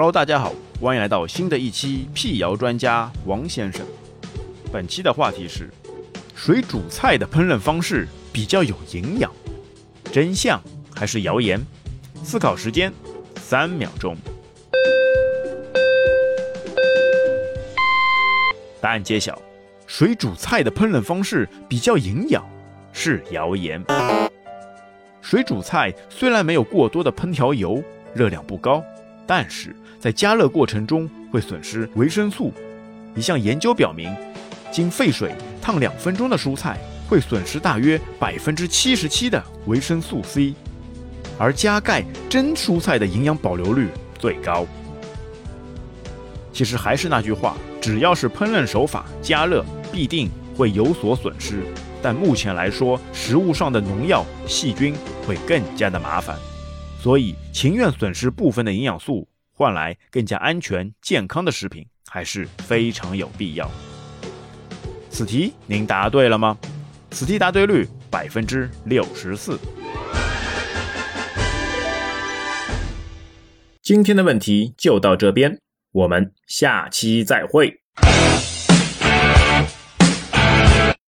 Hello，大家好，欢迎来到新的一期辟谣专家王先生。本期的话题是：水煮菜的烹饪方式比较有营养，真相还是谣言？思考时间三秒钟。答案揭晓：水煮菜的烹饪方式比较营养是谣言。水煮菜虽然没有过多的烹调油，热量不高。但是在加热过程中会损失维生素。一项研究表明，经沸水烫两分钟的蔬菜会损失大约百分之七十七的维生素 C，而加盖真蔬菜的营养保留率最高。其实还是那句话，只要是烹饪手法加热，必定会有所损失。但目前来说，食物上的农药、细菌会更加的麻烦。所以，情愿损失部分的营养素，换来更加安全健康的食品，还是非常有必要。此题您答对了吗？此题答对率百分之六十四。今天的问题就到这边，我们下期再会。